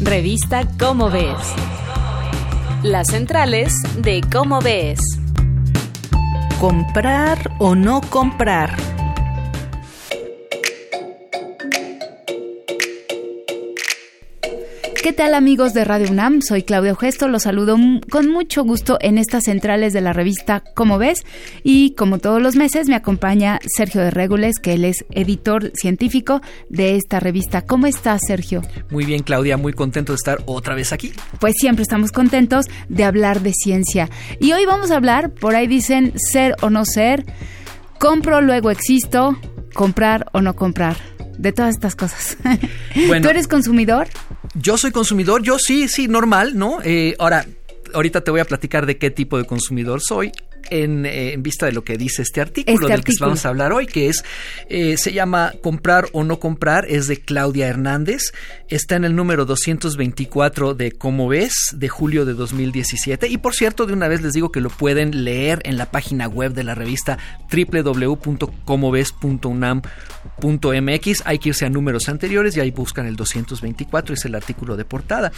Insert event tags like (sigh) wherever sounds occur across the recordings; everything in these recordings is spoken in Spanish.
Revista Cómo Ves. Las centrales de Cómo Ves. Comprar o no comprar. ¿Qué tal amigos de Radio UNAM? Soy Claudia Gesto, los saludo con mucho gusto en estas centrales de la revista Como ves y como todos los meses me acompaña Sergio de Regules, que él es editor científico de esta revista. ¿Cómo estás, Sergio? Muy bien, Claudia, muy contento de estar otra vez aquí. Pues siempre estamos contentos de hablar de ciencia. Y hoy vamos a hablar, por ahí dicen ser o no ser, compro, luego existo, comprar o no comprar de todas estas cosas. (laughs) ¿Tú eres consumidor? Yo soy consumidor, yo sí, sí, normal, ¿no? Eh, ahora, ahorita te voy a platicar de qué tipo de consumidor soy. En, eh, en, vista de lo que dice este artículo este del que vamos a hablar hoy, que es, eh, se llama Comprar o no comprar, es de Claudia Hernández, está en el número 224 de Cómo ves, de julio de 2017, y por cierto, de una vez les digo que lo pueden leer en la página web de la revista www.comoves.unam.mx, hay que irse a números anteriores y ahí buscan el 224, es el artículo de portada.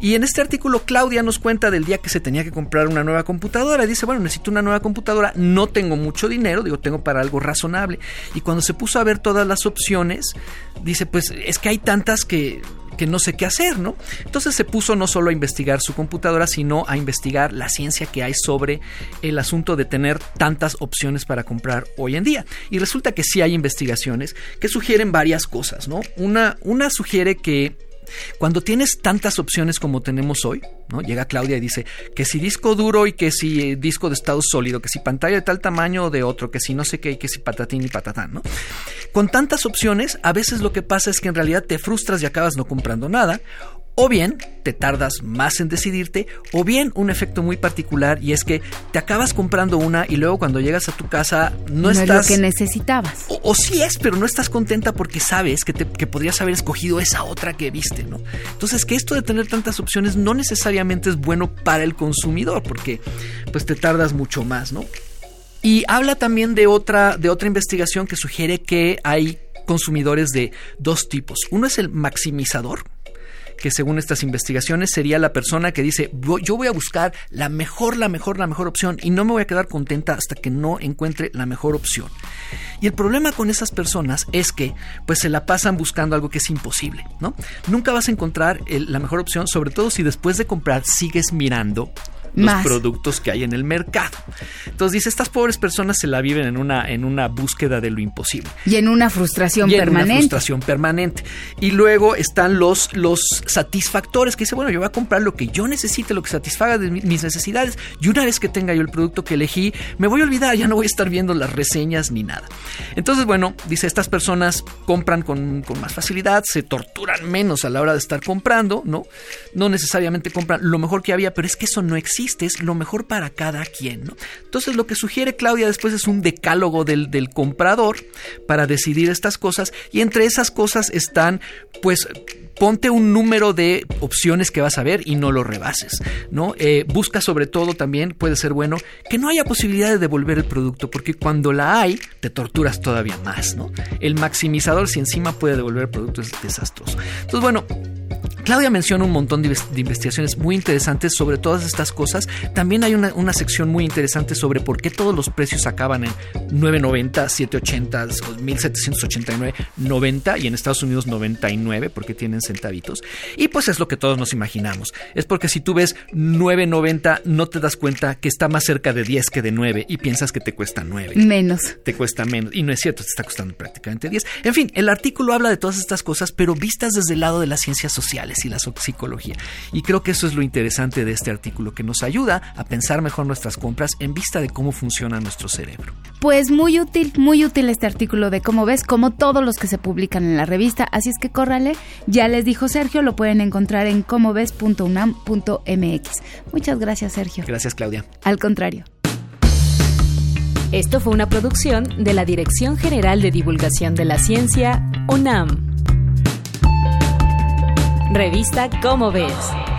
Y en este artículo Claudia nos cuenta del día que se tenía que comprar una nueva computadora, dice, bueno, necesito una nueva computadora, no tengo mucho dinero, digo, tengo para algo razonable. Y cuando se puso a ver todas las opciones, dice, pues es que hay tantas que que no sé qué hacer, ¿no? Entonces se puso no solo a investigar su computadora, sino a investigar la ciencia que hay sobre el asunto de tener tantas opciones para comprar hoy en día. Y resulta que sí hay investigaciones que sugieren varias cosas, ¿no? Una, una sugiere que cuando tienes tantas opciones como tenemos hoy, ¿no? Llega Claudia y dice que si disco duro y que si eh, disco de estado sólido, que si pantalla de tal tamaño o de otro, que si no sé qué y que si patatín y patatán, ¿no? Con tantas opciones, a veces lo que pasa es que en realidad te frustras y acabas no comprando nada, o bien te tardas más en decidirte, o bien un efecto muy particular y es que te acabas comprando una y luego cuando llegas a tu casa no, estás... Es lo que necesitabas. O, o, sí es, pero no estás contenta porque sabes que, te, que podrías haber escogido esa otra que viste, ¿no? Entonces que esto de tener tantas opciones no necesariamente es bueno para el consumidor porque pues te tardas mucho más, ¿no? Y habla también de otra, de otra investigación que sugiere que hay consumidores de dos tipos. Uno es el maximizador, que según estas investigaciones sería la persona que dice, yo voy a buscar la mejor, la mejor, la mejor opción y no me voy a quedar contenta hasta que no encuentre la mejor opción. Y el problema con esas personas es que pues se la pasan buscando algo que es imposible, ¿no? Nunca vas a encontrar la mejor opción, sobre todo si después de comprar sigues mirando los productos que hay en el mercado. Entonces dice, estas pobres personas se la viven en una, en una búsqueda de lo imposible. Y en una frustración y en permanente. Una frustración permanente. Y luego están los, los satisfactores que dice, bueno, yo voy a comprar lo que yo necesite, lo que satisfaga de mis necesidades. Y una vez que tenga yo el producto que elegí, me voy a olvidar, ya no voy a estar viendo las reseñas ni nada. Entonces, bueno, dice, estas personas compran con, con más facilidad, se torturan menos a la hora de estar comprando, ¿no? No necesariamente compran lo mejor que había, pero es que eso no existe lo mejor para cada quien. ¿no? Entonces lo que sugiere Claudia después es un decálogo del, del, comprador para decidir estas cosas y entre esas cosas están pues ponte un número de opciones que vas a ver y no lo rebases, ¿no? Eh, busca sobre todo también, puede ser bueno, que no haya posibilidad de devolver el producto, porque cuando la hay, te torturas todavía más, ¿no? El maximizador, si encima puede devolver el producto, es desastroso. Entonces, bueno, Claudia menciona un montón de, investigaciones muy interesantes sobre todas estas cosas. También hay una, una, sección muy interesante sobre por qué todos los precios acaban en 9.90, 7.80, 1.789, 90 y en Estados Unidos 99 porque tienen centavitos. Y pues es lo que todos nos imaginamos. Es porque si tú ves 9.90 no te das cuenta que está más cerca de 10 que de 9 y piensas que te cuesta 9. Menos. Te cuesta menos. Y no es cierto, te está costando prácticamente 10. En fin, el artículo habla de todas estas cosas, pero vistas desde el lado de las ciencias sociales y la psicología. Y creo que eso es lo interesante de este artículo, que nos ayuda a pensar mejor nuestras compras en vista de cómo funciona nuestro cerebro. Pues muy útil, muy útil este artículo de cómo ves, como todos los que se publican en la revista. Así es que córrale, ya les dijo Sergio, lo pueden encontrar en comoves.unam.mx. Muchas gracias, Sergio. Gracias, Claudia. Al contrario. Esto fue una producción de la Dirección General de Divulgación de la Ciencia, UNAM. Revista Cómo ves.